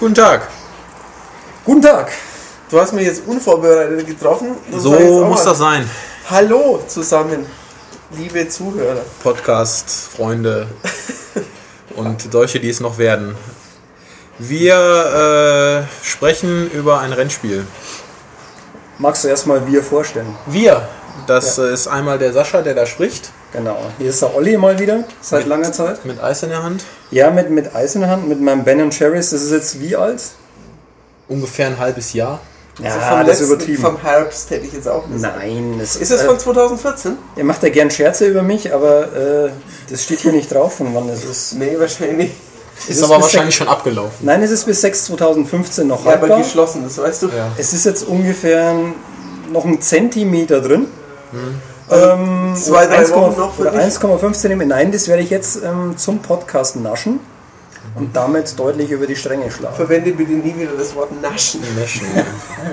Ja, Guten Tag. Guten Tag. du hast mich jetzt unvorbereitet getroffen. Das So muss das sein. Hallo zusammen, liebe Zuhörer. Podcast, Freunde und solche, die es noch werden. Wir äh, sprechen über ein Rennspiel. Magst du erstmal wir vorstellen? Wir. Das äh, ist einmal der Sascha, der da spricht, Genau. Hier ist der Olli mal wieder, seit Mit- langer Zeit. mit Eis in der Hand. Ja, mit, mit Eis in der Hand, mit meinem Ben Cherries. Das ist jetzt wie alt? Ungefähr ein halbes Jahr. Ja, Also vom das ist letzten- übertrieben. Vom Herbst hätte ich jetzt auch gesagt. Nein, das Ist es äh, von 2014? Ihr macht ja gern Scherze über mich, aber äh, das steht hier nicht drauf, von wann es ist. Nee, wahrscheinlich nicht. Es Ist aber bis wahrscheinlich sechs- schon abgelaufen. Nein, es ist bis 6 2015 noch Ja, aber geschlossen, das weißt du. Ja. Es ist jetzt ungefähr noch ein Zentimeter drin. Hm. Ähm, Zwei, drei 1,5 Wochen noch für oder dich? 1,5 Zentimeter. Nein, das werde ich jetzt ähm, zum Podcast naschen und damit deutlich über die Stränge schlagen. Verwende bitte nie wieder das Wort naschen.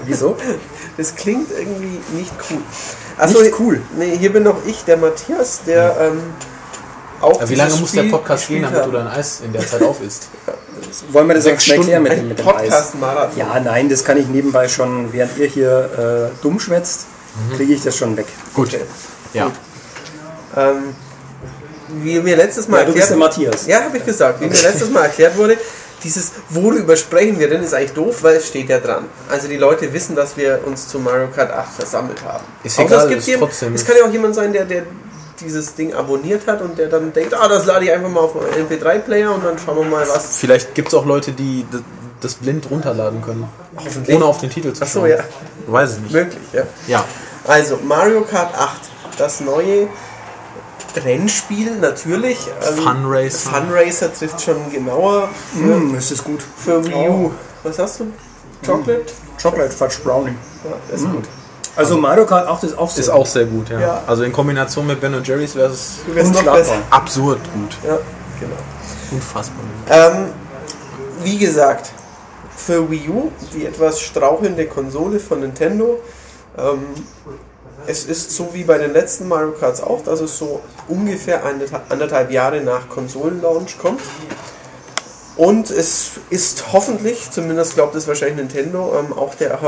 Wieso? Das klingt irgendwie nicht cool. Achso, Nicht cool? Nee, hier bin noch ich, der Matthias, der ähm, auch Ja, wie lange muss der Podcast gehen, damit du dein Eis in der Zeit auf isst? Wollen wir das Sechs jetzt erklären mit, dem- mit dem Eis? Podcast-Marathon. Ja, nein, das kann ich nebenbei schon, während ihr hier äh, dumm schwätzt, kriege ich das schon weg. Gut. Okay. Ja. Ähm, wie mir letztes Mal Ja, du bist erklärt der Matthias. Ja, habe ich gesagt. Wie mir letztes Mal erklärt wurde, dieses worüber sprechen wir denn, ist eigentlich doof, weil es steht ja dran. Also die Leute wissen, dass wir uns zu Mario Kart 8 versammelt haben. Ist egal, es, gibt ist trotzdem- es kann ja auch jemand sein, der, der dieses Ding abonniert hat und der dann denkt, ah, das lade ich einfach mal auf meinen MP3-Player und dann schauen wir mal, was. Vielleicht gibt es auch Leute, die d- das blind runterladen können. Hoffentlich. Ohne auf den Titel zu Achso, schauen. ja. Weiß ich nicht. Möglich, ja. Ja. Also, Mario Kart 8, das neue Rennspiel, natürlich. Ähm, Funracer. Funracer trifft schon genauer für, Hm, ist das gut. für Wii U. Was hast du? Chocolate? Chocolate Fudge Brownie. Ja, ist gut. Also Mario Kart 8 ist auch so. Ist auch sehr gut, ja. Ja. Also in Kombination mit Ben und Jerry's wäre es absurd gut. Ja, genau. Unfassbar. Ähm, wie gesagt, für Wii U, die etwas strauchelnde Konsole von Nintendo, ähm, es ist so wie bei den letzten Mario Karts auch, dass es so ungefähr anderthalb Jahre nach Konsolenlaunch kommt. Und es ist hoffentlich, zumindest glaubt es wahrscheinlich Nintendo, ähm, auch der,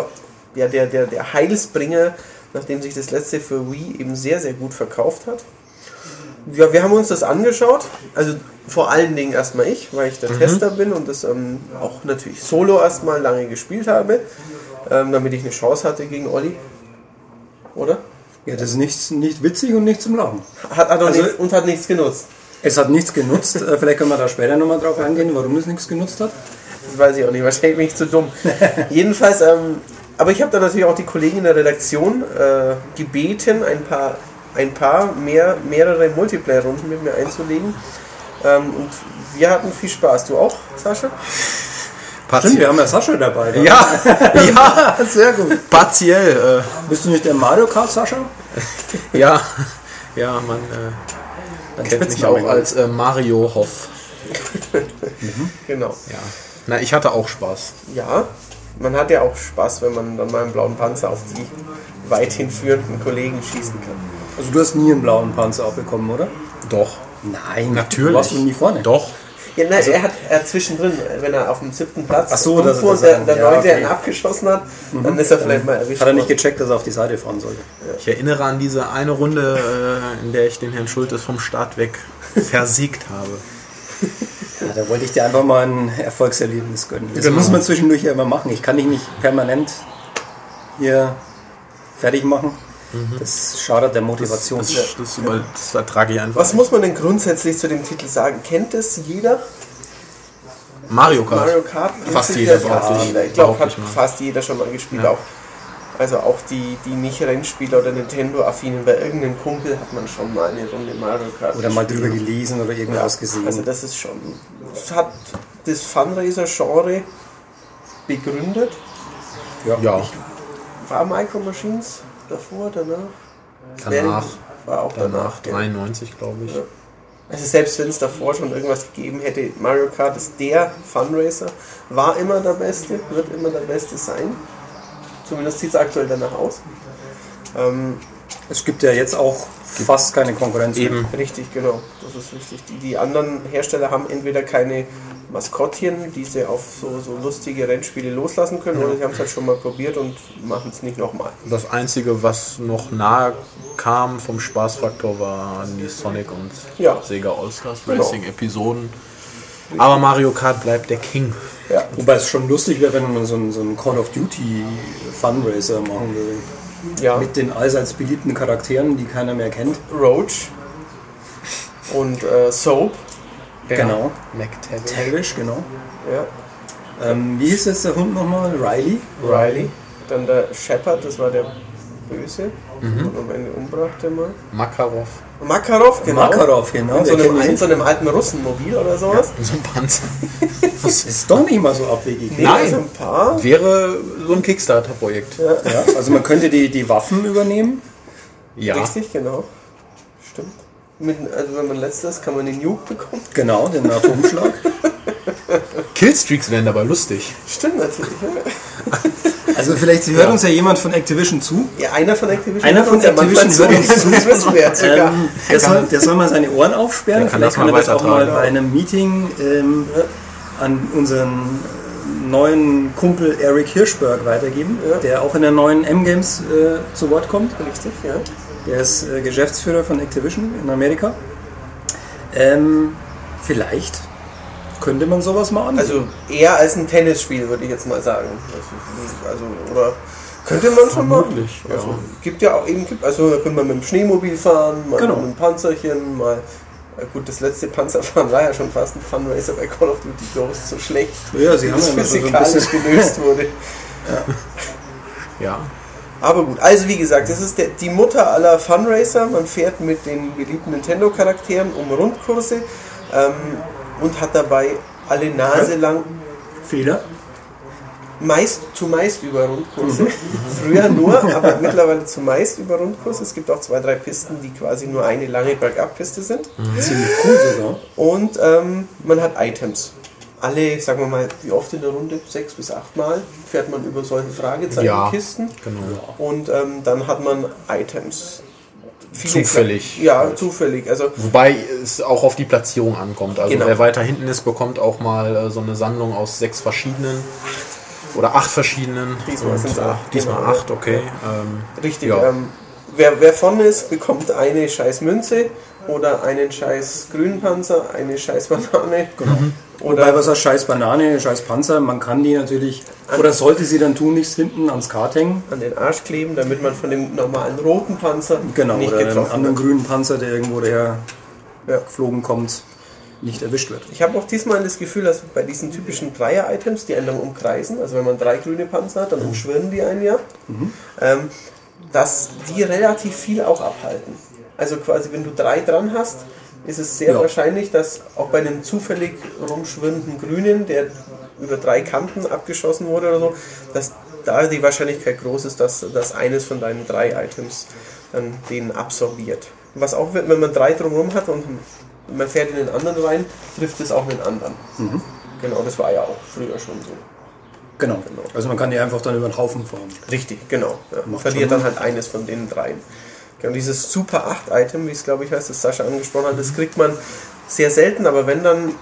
ja, der, der, der Heilsbringer, nachdem sich das letzte für Wii eben sehr, sehr gut verkauft hat. Ja, wir haben uns das angeschaut. Also vor allen Dingen erstmal ich, weil ich der Tester bin und das ähm, auch natürlich solo erstmal lange gespielt habe, ähm, damit ich eine Chance hatte gegen Olli. Oder? Ja, das ist nichts, nicht witzig und nicht zum Lachen. Hat, hat Also- nichts, und hat nichts genutzt. Es hat nichts genutzt. Äh, Vielleicht können wir da später nochmal drauf eingehen, warum es nichts genutzt hat. Das weiß ich auch nicht, wahrscheinlich bin ich zu dumm. Jedenfalls, ähm, aber ich habe da natürlich auch die Kollegen in der Redaktion äh, gebeten, ein paar, ein paar mehr, mehrere Multiplayer-Runden mit mir einzulegen. Ähm, und wir hatten viel Spaß. Du auch, Sascha? Stimmt, wir haben ja Sascha dabei. da. Ja, ja, sehr gut. partiell. Bist du nicht der Mario Kart Sascha? Äh, ja, ja, man äh, kennt mich auch als äh, Mario Hoff. Genau. Ja. Na, ich hatte auch Spaß. Ja, man hat ja auch Spaß, wenn man dann mal einen blauen Panzer auf die weithin führenden Kollegen schießen kann. Also du hast nie einen blauen Panzer abbekommen, oder? Doch. Nein, Natürlich. Du warst du nie vorne. Doch. Ja, nein, er hat er zwischendrin, wenn er auf dem siebten Platz Ach so, das- das- und der, der ja, Neunte okay. ihn abgeschossen hat, dann ist er vielleicht mal erwischt Hat er nicht gecheckt, dass er auf die Seite fahren sollte? Ich erinnere an diese eine Runde, äh, in der ich den Herrn Schultes vom Start weg versiegt habe. Ja, da wollte ich dir einfach mal ein Erfolgserlebnis gönnen. Das Genau. muss man zwischendurch ja immer machen. Ich kann dich nicht permanent hier fertig machen. Das schadet der Motivation. Das, das, über, das ertrage ich einfach. Was muss man denn grundsätzlich zu dem Titel sagen? Kennt es jeder? Mario Kart. Mario Kart? Fast jeder, fast jeder. Ich glaube, hat fast jeder schon mal gespielt. Ja. Auch. Also auch die, die nicht Rennspieler oder Nintendo-affinen, bei irgendeinem Kumpel hat man schon mal eine Runde Mario Kart Oder mal drüber gelesen oder irgendwas gesehen. Also das ist schon. Das hat das Fundraiser-Genre begründet. Ja, War Micro Machines davor, danach? danach. War auch danach. Danach, gell. 93, glaube ich. Ja. Also selbst wenn es davor schon irgendwas gegeben hätte, Mario Kart ist der Funracer, war immer der Beste, wird immer der Beste sein. Zumindest sieht es aktuell danach aus. Ähm, es gibt ja jetzt auch fast keine Konkurrenz. mehr. Eben. richtig, genau. Das ist richtig. Die, die anderen Hersteller haben entweder keine Maskottchen, die sie auf so, so lustige Rennspiele loslassen können. Oder sie haben es halt schon mal probiert und machen es nicht nochmal. Das Einzige, was noch nahe kam vom Spaßfaktor, waren die Sonic und Ja. Sega All-Stars Genau. Racing Episoden. Aber Mario Kart bleibt der King. Ja. Wobei es schon lustig wäre, wenn man so einen, so einen Call of Duty Fundraiser machen würde. Ja, Mit den allseits beliebten Charakteren, die keiner mehr kennt. Roach und äh, Soap. Genau. McTavish. Tavish, genau. Ja. Ähm, wie hieß jetzt der Hund nochmal? Riley? Riley. Dann der Shepard, das war der Böse. Und am Ende umbrachte mal. Makarov. Makarov, genau. Makarov, genau. In so, einem, in so einem alten Russenmobil oder sowas. So ein Panzer. nicht. Ist doch nicht mal so abwegig. Nee, Nein. also ein paar. Wäre so ein Kickstarter-Projekt. Ja, also man könnte die, die Waffen übernehmen. Ja. Richtig, genau. Stimmt. Mit, also wenn man letztes kann man den Nuke bekommen. Genau, den Atomschlag. Killstreaks wären dabei lustig. Stimmt natürlich. Ja. Also vielleicht hört uns ja jemand von Activision zu. Ja, einer von Activision. Einer von ja Activision hört uns zu. Ähm, der, soll, der soll mal seine Ohren aufsperren. Kann Vielleicht kann er das auch mal bei einem Meeting ähm, an unseren neuen Kumpel Eric Hirschberg weitergeben, Ja. der auch in der neuen M-Games äh, zu Wort kommt. Richtig, ja. Der ist äh, Geschäftsführer von Activision in Amerika. Ähm, vielleicht könnte man sowas mal an. Also eher als ein Tennisspiel, würde ich jetzt mal sagen. Also, oder könnte man schon mal. Ja. Also gibt ja auch eben, also da könnte man mit dem Schneemobil fahren, mal Genau. mit einem Panzerchen, mal. Gut, das letzte Panzerfahren war ja schon fast ein Funracer bei Call of Duty Ghosts, so schlecht. Ja, sie wie haben das ja so physikalisch bisschen- gelöst wurde. Ja. Aber gut, also wie gesagt, das ist der, die Mutter aller Funracer. Man fährt mit den beliebten Nintendo-Charakteren um Rundkurse ähm, und hat dabei alle Nase lang Fehler. meist zumeist über Rundkurse. Früher nur, aber mittlerweile zumeist über Rundkurse. Es gibt auch zwei, drei Pisten, die quasi nur eine lange Bergabpiste sind. Ziemlich cool sogar. Und ähm, man hat Items. Alle, sagen wir mal, wie oft in der Runde? Sechs bis acht Mal fährt man über solche Fragezeichenkisten. Genau. Und ähm, dann hat man Items. Zufällig. Kle- Ja, zufällig. Also Wobei es auch auf die Platzierung ankommt. Also Genau. wer weiter hinten ist, bekommt auch mal äh, so eine Sammlung aus sechs verschiedenen oder acht verschiedenen. Diesmal Und, sind's äh, acht, Diesmal genau. acht, okay. Ähm, richtig. Ja. Ähm, wer, wer vorne ist, bekommt eine scheiß Münze oder einen scheiß grünen Panzer, eine scheiß Banane. Wobei Oder was heißt scheiß Banane, scheiß Panzer, man kann die natürlich, oder sollte sie dann tun, nicht hinten ans Kart hängen. an den Arsch kleben, damit man von dem normalen roten Panzer Genau, nicht oder getroffen anderen wird. grünen Panzer, der irgendwo daher Ja. geflogen kommt, nicht erwischt wird. Ich habe auch diesmal das Gefühl, dass bei diesen typischen Dreier-Items, die einen dann umkreisen, also wenn man drei grüne Panzer hat, dann umschwirren die einen ja, ähm, dass die relativ viel auch abhalten. Also quasi, wenn du drei dran hast, ist es sehr Ja. wahrscheinlich, dass auch bei einem zufällig rumschwirrenden Grünen, der über drei Kanten abgeschossen wurde oder so, dass da die Wahrscheinlichkeit groß ist, dass, dass eines von deinen drei Items dann den absorbiert. Was auch, wird, wenn man drei drumherum hat und man fährt in den anderen rein, trifft es auch den anderen. Genau, das war ja auch früher schon so. Genau. Also man kann die einfach dann über den Haufen fahren. Richtig, genau. Ja. Man verliert dann halt eines von den dreien. Genau, dieses Super 8-Item, wie es glaube ich heißt, das Sascha angesprochen hat, das kriegt man sehr selten, aber wenn dann.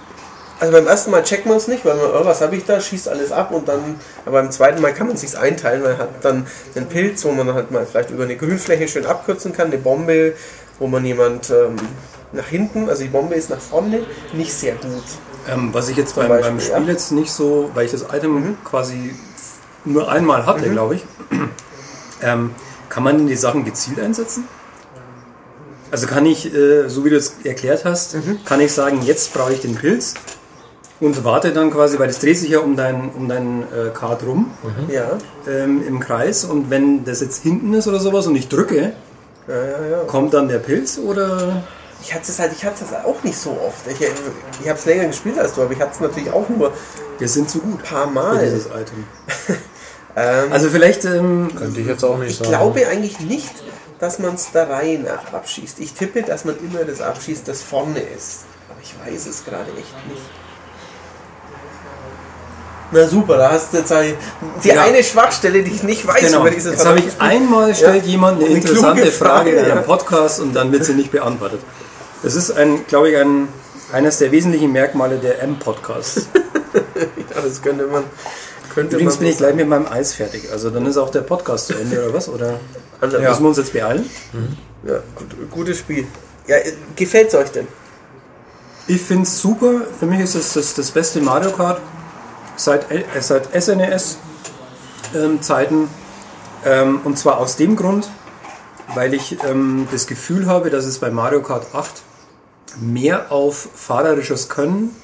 Also beim ersten Mal checkt man es nicht, weil man, oh, was habe ich da, schießt alles ab und dann, aber beim zweiten Mal kann man es sich einteilen, weil man hat dann einen Pilz, wo man halt mal vielleicht über eine Grünfläche schön abkürzen kann, eine Bombe, wo man jemand ähm, nach hinten, also die Bombe ist nach vorne, nicht sehr gut. Ähm, was ich jetzt beim, Beispiel, beim Spiel ja. Mhm. jetzt nicht so, weil ich das Item quasi nur einmal hatte, glaube ich, ähm, kann man die Sachen gezielt einsetzen? Also kann ich, äh, so wie du es erklärt hast, Mhm. kann ich sagen, jetzt brauche ich den Pilz und warte dann quasi, weil das dreht sich ja um dein, um dein äh, Kart rum Ja, ähm, im Kreis und wenn das jetzt hinten ist oder sowas und ich drücke, ja, ja. ja. kommt dann der Pilz oder Ich hatte es halt, ich hatte es auch nicht so oft. Ich, ich habe es länger gespielt als du, aber ich hatte es natürlich auch nur wir sind zu gut ein paar für Mal. dieses Item? Ähm, Also vielleicht ähm, könnte ich jetzt auch nicht ich sagen. glaube eigentlich nicht, dass man es der Reihe nach abschießt. Ich tippe, dass man immer das abschießt, das vorne ist. Aber ich weiß es gerade echt nicht. Na super, da hast du jetzt die Ja. eine Schwachstelle, die ich nicht weiß Genau. über dieses Jetzt habe ich einmal stellt Ja. jemand eine Eine interessante kluge Frage in Frage, einem. Podcast und dann wird sie nicht beantwortet. Es ist ein, glaube ich, ein eines der wesentlichen Merkmale der M-Podcasts. ja, das könnte man. Könnte Übrigens bin ich gleich mit meinem Eis fertig. Also dann ist auch der Podcast zu Ende oder was? Oder sagen. müssen wir uns jetzt beeilen? Ja, gut, gutes Spiel. Ja, gefällt es euch denn? Ich finde es super. Für mich ist es das, das beste Mario Kart seit, äh, seit SNES-Zeiten. Ähm, und zwar aus dem Grund, weil ich ähm, das Gefühl habe, dass es bei Mario Kart 8 mehr auf fahrerisches Können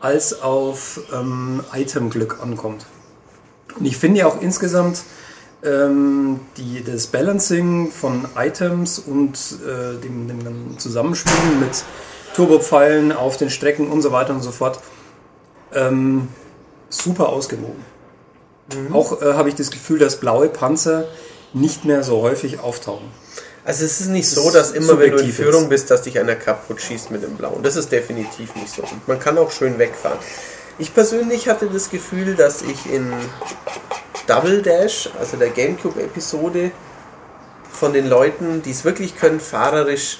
als auf ähm, Itemglück ankommt. Und ich finde auch insgesamt ähm, die, das Balancing von Items und äh, dem, dem Zusammenspielen mit Turbopfeilen auf den Strecken und so weiter und so fort ähm, super ausgewogen. Auch äh, habe ich das Gefühl, dass blaue Panzer nicht mehr so häufig auftauchen. Also es ist nicht so, dass immer wenn du in Führung bist, dass dich einer kaputt schießt mit dem Blauen. Das ist definitiv nicht so. Und man kann auch schön wegfahren. Ich persönlich hatte das Gefühl, dass ich in Double Dash, also der Gamecube-Episode, von den Leuten, die es wirklich können, fahrerisch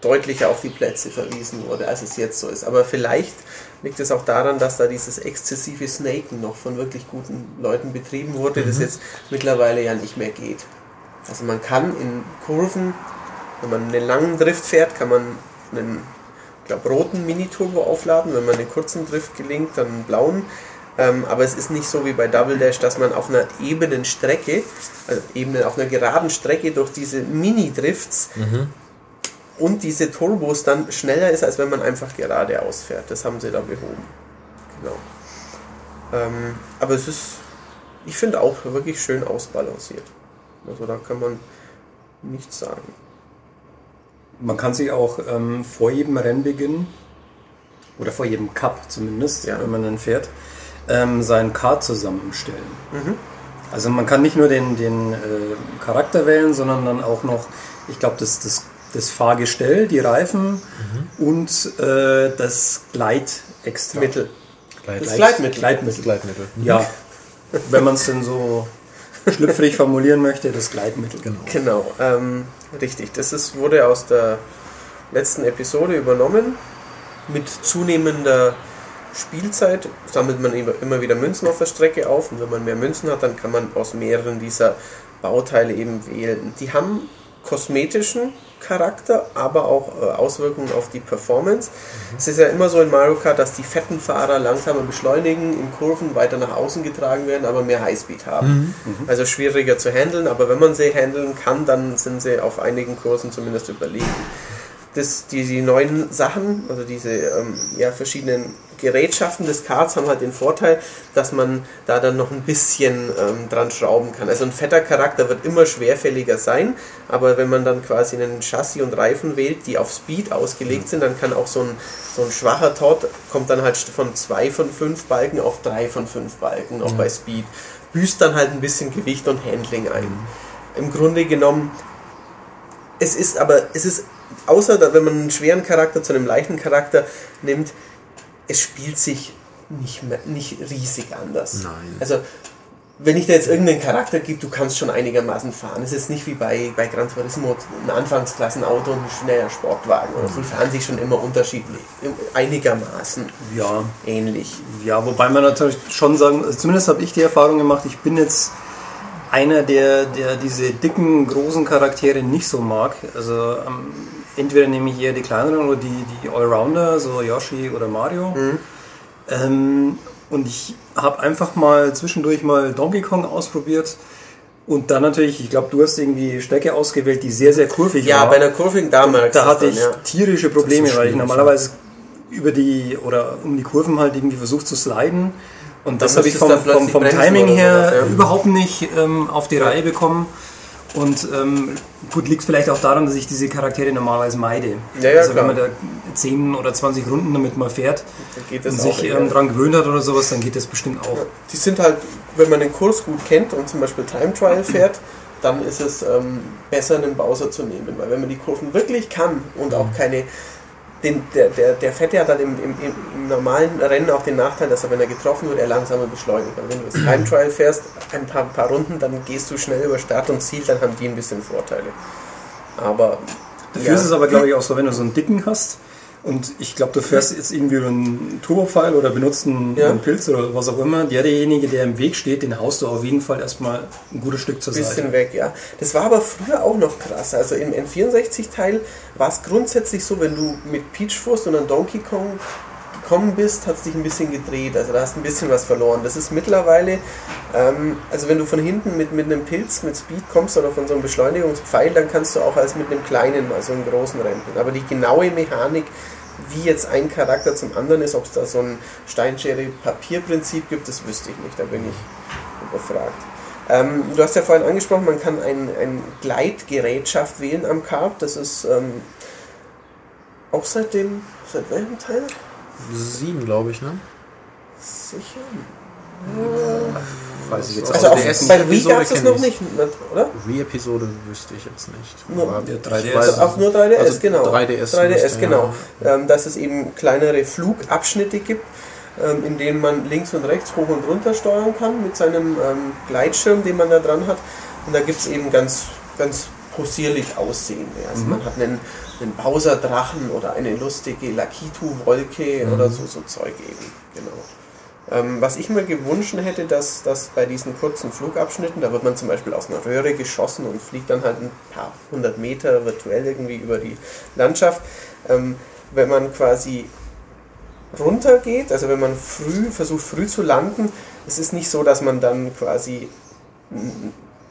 deutlicher auf die Plätze verwiesen wurde, als es jetzt so ist. Aber vielleicht liegt es auch daran, dass da dieses exzessive Snaken noch von wirklich guten Leuten betrieben wurde, das jetzt mittlerweile ja nicht mehr geht. Also man kann in Kurven, wenn man einen langen Drift fährt, kann man einen glaube, roten Mini-Turbo aufladen. Wenn man einen kurzen Drift gelingt, dann einen blauen. Ähm, aber es ist nicht so wie bei Double Dash, dass man auf einer ebenen Strecke, also ebene, auf einer geraden Strecke durch diese Mini-Drifts und diese Turbos dann schneller ist, als wenn man einfach geradeaus fährt. Das haben sie da behoben. Genau. Ähm, aber es ist, ich finde auch wirklich schön ausbalanciert. Also da kann man nichts sagen. Man kann sich auch ähm, vor jedem Rennbeginn oder vor jedem Cup zumindest, Ja. wenn man dann fährt, ähm, seinen Kart zusammenstellen. Also man kann nicht nur den, den äh, Charakter wählen, sondern dann auch noch, ich glaube, das, das, das Fahrgestell, die Reifen und äh, das Gleitextra. Mittel. Gleit- Das Gleitmittel. Gleitmittel. Gleitmittel. Ja, wenn man es denn so schlüpfrig formulieren möchte, das Gleitmittel. Genau. Genau, ähm, richtig. Das ist, wurde aus der letzten Episode übernommen. Mit zunehmender Spielzeit sammelt man immer immer wieder Münzen auf der Strecke auf und wenn man mehr Münzen hat, dann kann man aus mehreren dieser Bauteile eben wählen. Die haben kosmetischen Charakter, aber auch äh, Auswirkungen auf die Performance. Es ist ja immer so in Mario Kart, dass die fetten Fahrer langsamer beschleunigen, in Kurven weiter nach außen getragen werden, aber mehr Highspeed haben. Also schwieriger zu handeln, aber wenn man sie handeln kann, dann sind sie auf einigen Kursen zumindest überlegen. Das, die, die neuen Sachen, also diese ähm, ja, verschiedenen Gerätschaften des Karts haben halt den Vorteil, dass man da dann noch ein bisschen ähm, dran schrauben kann. Also ein fetter Charakter wird immer schwerfälliger sein, aber wenn man dann quasi einen Chassis und Reifen wählt, die auf Speed ausgelegt sind, dann kann auch so ein, so ein schwacher Tod, kommt dann halt von zwei von fünf Balken auf drei von fünf Balken, auch bei Speed. Büßt dann halt ein bisschen Gewicht und Handling ein. Im Grunde genommen es ist aber, es ist, außer wenn man einen schweren Charakter zu einem leichten Charakter nimmt, es spielt sich nicht, mehr, nicht riesig anders. Nein. Also, wenn ich da jetzt irgendeinen Charakter gebe, du kannst schon einigermaßen fahren. Es ist nicht wie bei, bei Gran Turismo ein Anfangsklassenauto und ein schneller Sportwagen. Oder so Die fahren sich schon immer unterschiedlich. Einigermaßen Ja, ähnlich. Ja, wobei man natürlich schon sagen, also zumindest habe ich die Erfahrung gemacht, ich bin jetzt einer, der, der diese dicken, großen Charaktere nicht so mag. Also ähm, entweder nehme ich eher die kleineren oder die, die Allrounder, so Yoshi oder Mario. Ähm, und ich habe einfach mal zwischendurch mal Donkey Kong ausprobiert. Und dann natürlich, ich glaube, du hast irgendwie Strecke ausgewählt, die sehr, sehr kurvig Ja, war. bei der Kurving da merkst Da hatte dann, ich ja. tierische Probleme, weil ich normalerweise über die oder um die Kurven halt irgendwie versucht zu sliden. Und das habe ich vom, vom, vom Timing her sowas, ja. überhaupt nicht ähm, auf die Reihe bekommen. Und ähm, gut, liegt vielleicht auch daran, dass ich diese Charaktere normalerweise meide. Ja, ja, also klar. wenn man da 10 oder 20 Runden damit mal fährt und sich ähm, dran gewöhnt hat oder sowas, dann geht das bestimmt auch. Die sind halt, wenn man den Kurs gut kennt und zum Beispiel Time Trial fährt, dann ist es ähm, besser, einen Bowser zu nehmen. Weil wenn man die Kurven wirklich kann und auch keine. Den, der, der, der fährt ja dann im, im, im, normalen Rennen auch den Nachteil, dass er, wenn er getroffen wird, er langsamer beschleunigt. Aber wenn du das Time Trial fährst, ein paar, paar Runden, dann gehst du schnell über Start und Ziel, dann haben die ein bisschen Vorteile. Aber. Dafür ist es aber, glaube ich, auch so, wenn du so einen dicken hast Und ich glaube, du fährst jetzt irgendwie über einen Turbopfeil oder benutzt einen, Ja. einen Pilz oder was auch immer. Der, derjenige, der im Weg steht, den haust du auf jeden Fall erstmal ein gutes Stück zur bisschen Seite. weg, ja. Das war aber früher auch noch krass. Also im N64-Teil war es grundsätzlich so, wenn du mit Peach fuhrst und an Donkey Kong gekommen bist, hat es dich ein bisschen gedreht. Also da hast du ein bisschen was verloren. Das ist mittlerweile, ähm, also wenn du von hinten mit, mit einem Pilz, mit Speed kommst oder von so einem Beschleunigungspfeil, dann kannst du auch als mit einem kleinen mal so einen großen rempeln. Aber die genaue Mechanik, wie jetzt ein Charakter zum anderen ist, ob es da so ein Steinschere-Papier-Prinzip gibt, das wüsste ich nicht. Da bin ich überfragt. Ähm, du hast ja vorhin angesprochen, man kann ein, ein Gleitgerätschaft wählen am Carb. Das ist ähm, auch seit dem, seit welchem Teil? Sieben, glaube ich, ne? Sicher. Weiß ich jetzt Also der ersten bei Wii gab es das noch nicht, oder? Wii-Episode wüsste ich jetzt nicht. Nur- Aber Der ich 3DS. weiß- Auf nur 3DS, Also genau. 3DS 3DS, müsste, genau. ja. Ähm, dass es eben kleinere Flugabschnitte gibt, ähm, in denen man links und rechts hoch und runter steuern kann mit seinem ähm, Gleitschirm, den man da dran hat. Und da gibt es eben ganz, ganz possierlich aussehende. Also man hat einen, einen Bowser-Drachen oder eine lustige Lakitu-Wolke oder so, so Zeug eben. Genau. Ähm, was ich mir gewünscht hätte, dass, dass bei diesen kurzen Flugabschnitten, da wird man zum Beispiel aus einer Röhre geschossen und fliegt dann halt ein paar hundert Meter virtuell irgendwie über die Landschaft, ähm, wenn man quasi runtergeht, also wenn man früh versucht früh zu landen, es ist nicht so, dass man dann quasi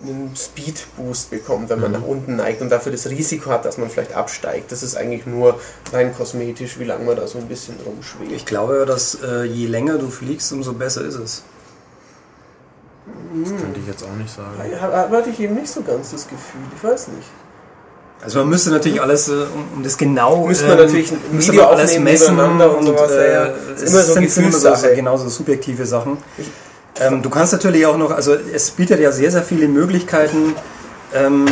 einen Speed-Boost bekommt, wenn man nach unten neigt und dafür das Risiko hat, dass man vielleicht absteigt. Das ist eigentlich nur rein kosmetisch, wie lange man da so ein bisschen rumschwebt. Ich glaube, ja, dass äh, je länger du fliegst, umso besser ist es. Das könnte ich jetzt auch nicht sagen. Ja, hatte ich eben nicht so ganz das Gefühl, ich weiß nicht. Also man müsste natürlich alles, äh, um, das genau Müsste man ähm, natürlich ein müsste man alles messen nebeneinander und sowas, ja, ja. äh, immer so sind, sind immer so, so Gefühlssache. genauso subjektive Sachen. Ähm, du kannst natürlich auch noch, also es bietet ja sehr, sehr viele Möglichkeiten, ähm,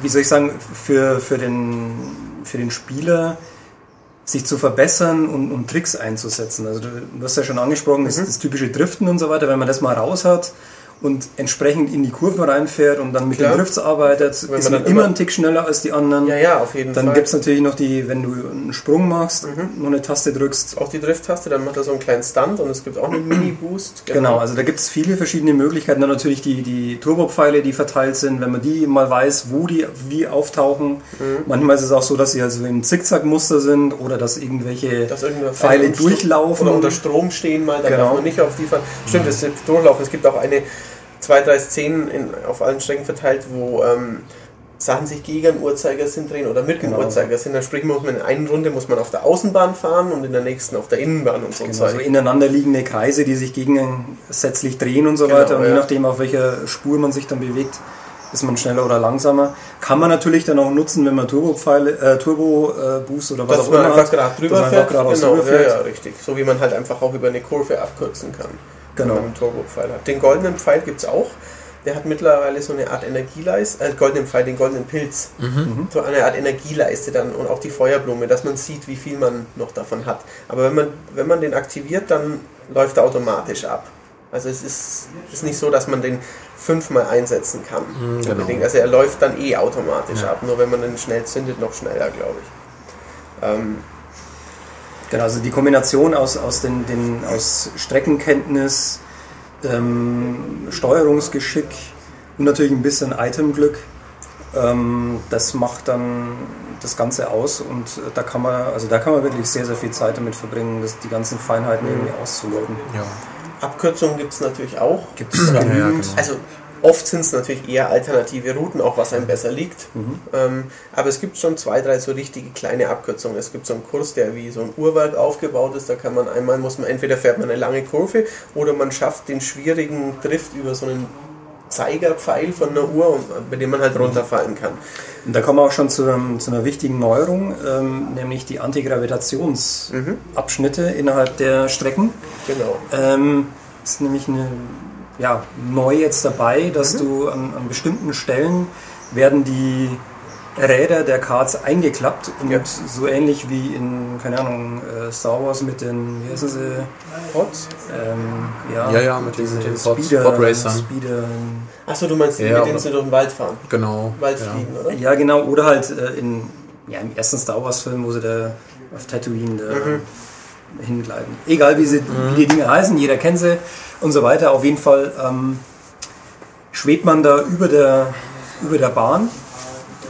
wie soll ich sagen, für, für, den, für den Spieler sich zu verbessern und, und Tricks einzusetzen. Also du, du hast ja schon angesprochen, Mhm. das, das typische Driften und so weiter, wenn man das mal raus hat und entsprechend in die Kurven reinfährt und dann mit Klar. den Drifts arbeitet, Wenn ist man man dann immer immer- einen Tick schneller als die anderen. Ja, ja, auf jeden Dann Fall. gibt es natürlich noch die, wenn du einen Sprung machst, Mhm. noch eine Taste drückst. auch die Drift-Taste, dann macht er so einen kleinen Stunt und es gibt auch einen Mini-Boost. Genau, also da gibt es viele verschiedene Möglichkeiten. Dann natürlich die, die Turbopfeile, die verteilt sind, wenn man die mal weiß, wo die wie auftauchen. Mhm. Manchmal ist es auch so, dass sie also im Zickzackmuster sind oder dass irgendwelche dass Pfeile durchlaufen. Oder unter Strom stehen mal, dann Genau. darf man nicht auf die fahren. Stimmt, das ist durchlaufen. Es gibt auch eine, zwei, drei Szenen in, auf allen Strecken verteilt, wo ähm, Sachen sich gegen den Uhrzeigersinn drehen oder mit dem Genau. Uhrzeigersinn. Dann sprich, muss man in einer Runde muss man auf der Außenbahn fahren und in der nächsten auf der Innenbahn und so Genau, so Zeug. ineinander liegende Kreise, die sich gegensätzlich drehen und so Genau, weiter. Und je ja. nachdem, auf welcher Spur man sich dann bewegt, ist man schneller oder langsamer. Kann man natürlich dann auch nutzen, wenn man Turbo-Pfeile, äh, Turbo-Boost oder was Dass auch man immer einfach hat. gerade drüber dass man fährt. einfach Genau, drüber ja, ja, richtig. So wie man halt einfach auch über eine Kurve abkürzen kann. Genau. Wenn man einen Turbopfeil hat. Den goldenen Pfeil gibt es auch. Der hat mittlerweile so eine Art Energieleiste, äh, goldenen Pfeil, den goldenen Pilz. Mhm. So eine Art Energieleiste dann und auch die Feuerblume, dass man sieht, wie viel man noch davon hat. Aber wenn man, wenn man den aktiviert, dann läuft er automatisch ab. Also es ist, ist nicht so, dass man den fünfmal einsetzen kann. genau. unbedingt. Also er läuft dann eh automatisch Ja. ab, nur wenn man den schnell zündet, noch schneller, glaube ich. Ähm, Genau, also die Kombination aus, aus, den, den, aus Streckenkenntnis, ähm, Steuerungsgeschick und natürlich ein bisschen Itemglück, ähm, das macht dann das Ganze aus und äh, da kann man, also da kann man wirklich sehr, sehr viel Zeit damit verbringen, das, die ganzen Feinheiten irgendwie auszuloten. Ja. Abkürzungen gibt es natürlich auch. Gibt es Ja, ja, genügend. genau. Also oft sind es natürlich eher alternative Routen, auch was einem besser liegt. Ähm, aber es gibt schon zwei, drei so richtige kleine Abkürzungen. Es gibt so einen Kurs, der wie so ein Uhrwerk aufgebaut ist. Da kann man einmal, muss man entweder fährt man eine lange Kurve oder man schafft den schwierigen Drift über so einen Zeigerpfeil von einer Uhr, bei dem man halt runterfallen kann. Und da kommen wir auch schon zu, einem, zu einer wichtigen Neuerung, ähm, nämlich die Antigravitationsabschnitte innerhalb der Strecken. Genau. Ähm, ist nämlich eine, ja, neu jetzt dabei, dass du an, an bestimmten Stellen werden die Räder der Karts eingeklappt und Ja. so ähnlich wie in, keine Ahnung, äh, Star Wars mit den, wie heißen sie? Pots? Ähm, ja, Ja, ja, mit diese den Pods, Speeder, Pod Racern. Speeder. Achso, du meinst die, Ja, mit denen sie durch den Wald fahren? Genau. Wald ja. fliegen, oder? Ja, genau, oder halt äh, in ja, im ersten Star Wars-Film, wo sie da auf Tatooine da hingleiten. Egal wie, sie, wie die Dinge heißen, jeder kennt sie und so weiter. Auf jeden Fall ähm, schwebt man da über der, über der Bahn,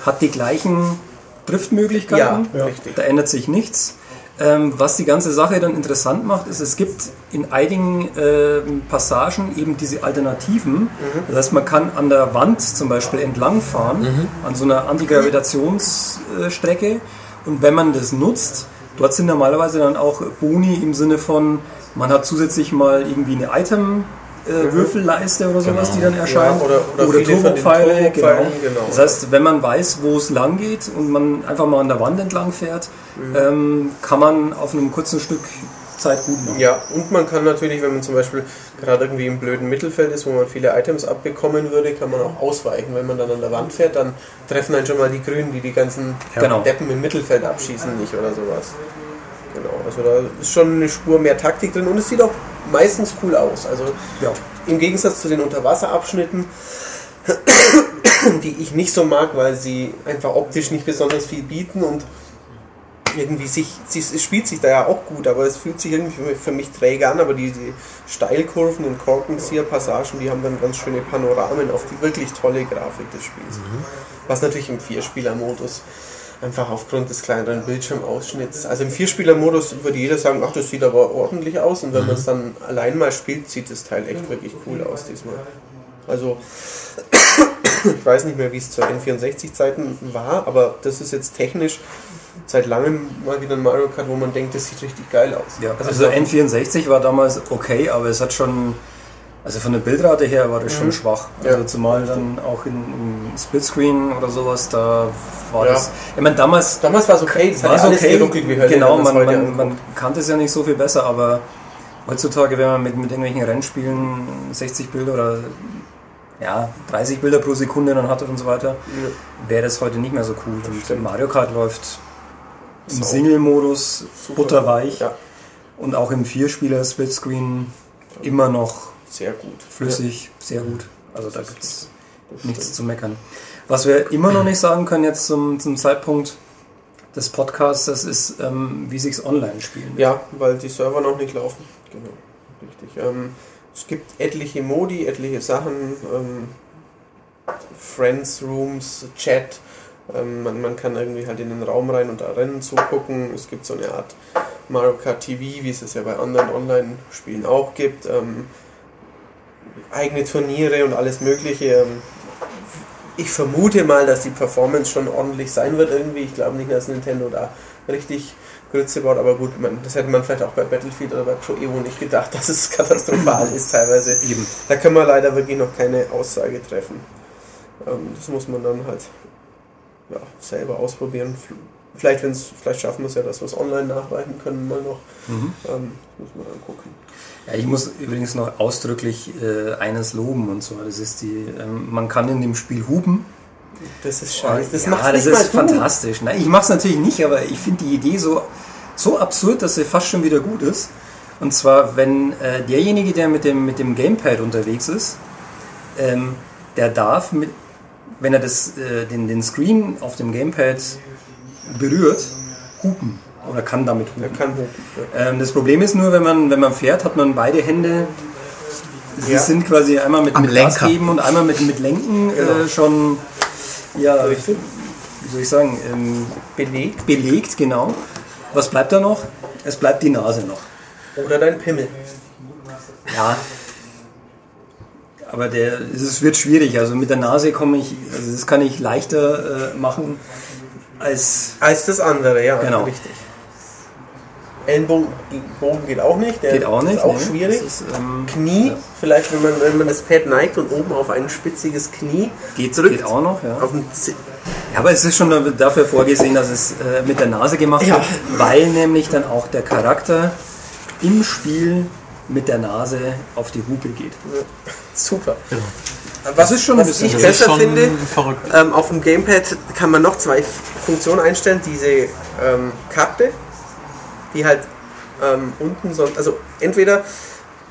hat die gleichen Driftmöglichkeiten, Ja, richtig. da ändert sich nichts. Ähm, was die ganze Sache dann interessant macht, ist, es gibt in einigen ähm, Passagen eben diese Alternativen. Das heißt, man kann an der Wand zum Beispiel entlangfahren, an so einer Antigravitationsstrecke. Und wenn man das nutzt, dort sind normalerweise dann auch Boni im Sinne von, man hat zusätzlich mal irgendwie eine Item. Äh, Würfelleiste oder sowas, die dann erscheint. Ja, oder- oder den Turbopfeile, genau. Turbopfeilen, genau. Das heißt, wenn man weiß, wo es lang geht und man einfach mal an der Wand entlang fährt, ähm, kann man auf einem kurzen Stück Zeit gut machen. Ja, und man kann natürlich, wenn man zum Beispiel gerade irgendwie im blöden Mittelfeld ist, wo man viele Items abbekommen würde, kann man auch ausweichen. Wenn man dann an der Wand fährt, dann treffen einen schon mal die Grünen, die die ganzen Genau. Deppen im Mittelfeld abschießen, nicht oder sowas. Genau, also da ist schon eine Spur mehr Taktik drin und es sieht auch meistens cool aus. Also Ja. im Gegensatz zu den Unterwasserabschnitten, die ich nicht so mag, weil sie einfach optisch nicht besonders viel bieten und irgendwie sich, es spielt sich da ja auch gut, aber es fühlt sich irgendwie für- mich träge an, aber diese Steilkurven und Korkenzieher-Passagen, die haben dann ganz schöne Panoramen auf die wirklich tolle Grafik des Spiels. Was natürlich im Vierspieler-Modus einfach aufgrund des kleineren Bildschirmausschnitts, also im Vierspieler-Modus würde jeder sagen, ach, das sieht aber ordentlich aus und wenn man es dann allein mal spielt, sieht das Teil echt wirklich cool aus diesmal. Also ich weiß nicht mehr, wie es zu N64-Zeiten war, aber das ist jetzt technisch seit langem mal wieder ein Mario Kart, wo man denkt, das sieht richtig geil aus. Ja, Also also es ist N64 war damals okay, aber es hat schon, also von der Bildrate her war das schon schwach. Also Ja. zumal dann auch in, im Splitscreen oder sowas, da war Ja. das. Ich meine, damals Damals war es okay, es war ja es alles okay. geruckelt wie Hölle. genau, man, man, man kannte es ja nicht so viel besser, aber heutzutage, wenn man mit, mit irgendwelchen Rennspielen 60 Bilder oder ja, 30 Bilder pro Sekunde dann hat und so weiter, wäre das heute nicht mehr so cool. Und. Mario Kart läuft im. Single-Modus butterweich. Ja, Und auch im Vierspieler-Splitscreen immer noch sehr gut. flüssig, sehr gut. Also da gibt es nichts zu meckern. Was wir immer noch nicht sagen können jetzt zum, zum Zeitpunkt des Podcasts, das ist, ähm, wie sich's online spielen. wird. Ja, weil die Server noch nicht laufen. Genau, richtig. Ähm, es gibt etliche Modi, etliche Sachen, ähm, Friends, Rooms, Chat. Ähm, man, man kann irgendwie halt in den Raum rein und da Rennen zugucken. Es gibt so eine Art Mario Kart TV, wie es es ja bei anderen Online-Spielen auch gibt. Ähm, eigene Turniere und alles Mögliche. Ähm, ich vermute mal, dass die Performance schon ordentlich sein wird irgendwie. Ich glaube nicht, dass Nintendo da richtig Grütze baut, aber gut, man, das hätte man vielleicht auch bei Battlefield oder bei Pro Evo nicht gedacht, dass es katastrophal ist teilweise. Eben. Da können wir leider wirklich noch keine Aussage treffen. Ähm, das muss man dann halt ja, selber ausprobieren. Vielleicht, wenn's, vielleicht schaffen wir es ja, dass wir es online nachweisen können, mal noch. Mhm. Ähm, muss man dann gucken. Ja, ich muss übrigens noch ausdrücklich äh, eines loben und zwar, das ist die, ähm, man kann in dem Spiel hupen. Das ist scheiße. Das ja, das ist fantastisch. Nein, ich mache es natürlich nicht, aber ich finde die Idee so, so absurd, dass sie fast schon wieder gut ist. Und zwar, wenn äh, derjenige, der mit dem, mit dem Gamepad unterwegs ist, ähm, der darf, mit, wenn er das, äh, den, den Screen auf dem Gamepad berührt, hupen. Oder kann damit Er hupen. kann hupen. Ja. Ähm, das Problem ist nur, wenn man, wenn man fährt, hat man beide Hände. Sie Ja. sind quasi einmal mit, Am mit Gas geben und einmal mit, mit Lenken Genau. äh, schon, ja, Richtig. wie soll ich sagen, ähm, Belegt. belegt, genau. Was bleibt da noch? Es bleibt die Nase noch. Oder dein Pimmel. Ja. Aber der, es wird schwierig. Also mit der Nase komme ich, also das kann ich leichter äh, machen als Als das andere, ja. Genau. Richtig. Ellenbogen Bogen geht auch nicht. Der geht auch nicht. Ist auch ne? schwierig. Ist, ähm, Knie, ja. vielleicht wenn man, wenn man das Pad neigt und oben auf ein spitziges Knie Geht, drückt. geht auch noch, ja. Ja, aber es ist schon dafür vorgesehen, dass es äh, mit der Nase gemacht Ja. wird, weil nämlich dann auch der Charakter im Spiel mit der Nase auf die Hupe geht. Super. Das Was, ist schon ein bisschen- ich besser schon finde, ähm, auf dem Gamepad kann man noch zwei Funktionen einstellen. Diese ähm, Karte, die halt ähm, unten so, also entweder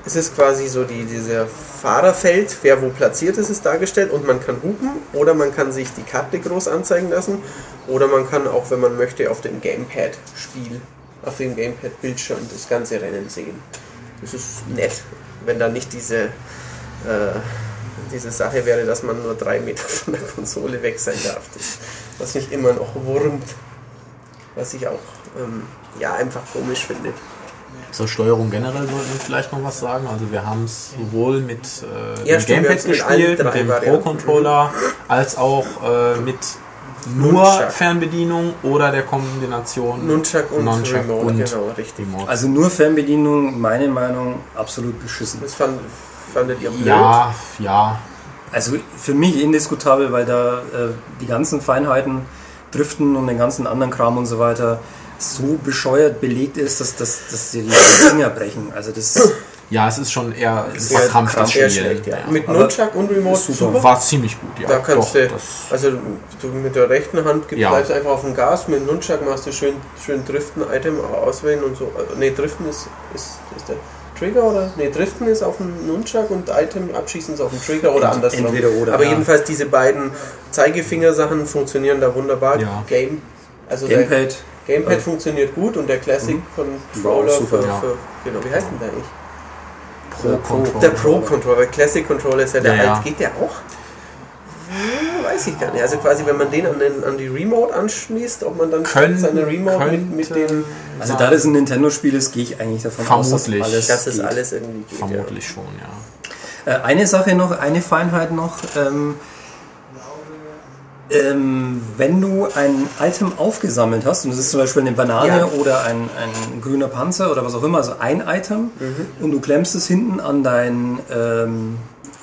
es ist quasi so die, dieser Fahrerfeld, wer wo platziert ist, ist dargestellt und man kann hupen oder man kann sich die Karte groß anzeigen lassen oder man kann auch, wenn man möchte, auf dem Gamepad-Spiel, auf dem Gamepad-Bildschirm das ganze Rennen sehen. Das ist nett, wenn da nicht diese, äh, diese Sache wäre, dass man nur drei Meter von der Konsole weg sein darf. Das, was mich immer noch wurmt, was ich auch ähm, ja, einfach komisch finde. Zur Steuerung generell sollten wir vielleicht noch was sagen. Also wir haben es sowohl mit äh, Ja, dem Gamepad mit gespielt, drei mit dem. Pro-Controller, als auch äh, mit nur Nunchuck. Fernbedienung oder der Kombination Nunchuck und Nunchuck Remote, und genau, richtig. Remote. Also nur Fernbedienung, meine Meinung, absolut beschissen. Das fand, fandet ihr blöd? ja, ja, Also für mich indiskutabel, weil da äh, die ganzen Feinheiten, Driften und den ganzen anderen Kram und so weiter so bescheuert belegt ist, dass, dass, dass dir die Finger brechen. Also das ja, es ist schon eher ein Sehr verkrampftes Sehr Spiel. schlecht, ja. Ja. Mit Nunchuck und Remote ist super. super. War ziemlich gut, ja. Da kannst Doch, du, das, also du mit der rechten Hand Ja. bleibst einfach auf dem Gas, mit dem Nunchuck machst du schön, schön Driften, Item auswählen und so. Nee, Driften ist, ist, ist der Trigger oder? Nee, Driften ist auf dem Nunchuck und Item abschießen ist auf dem Trigger oder Ent- andersrum. entweder oder, Aber ja. jedenfalls diese beiden Zeigefingersachen funktionieren da wunderbar. Ja. Game, also der Gamepad, Gamepad Ja. funktioniert gut und der Classic Controller War super, für, ja. für, genau, wie heißt denn der eigentlich? Pro-Controller. Der Pro-Controller, Classic Controller ist ja der Ja, ja. alt. Geht der auch? Weiß ich gar nicht. Also quasi, wenn man den an, den, an die Remote anschließt, ob man dann Können- seine Remote mit, mit dem... also da das ein Nintendo-Spiel ist, gehe ich eigentlich davon aus, dass Vermutlich. alles Dass es alles irgendwie geht. vermutlich schon, ja. Äh, eine Sache noch, eine Feinheit noch. Ähm, ähm, wenn du ein Item aufgesammelt hast, und das ist zum Beispiel eine Banane Ja. oder ein, ein grüner Panzer oder was auch immer, also ein Item, Mhm. und du klemmst es hinten an dein, ähm,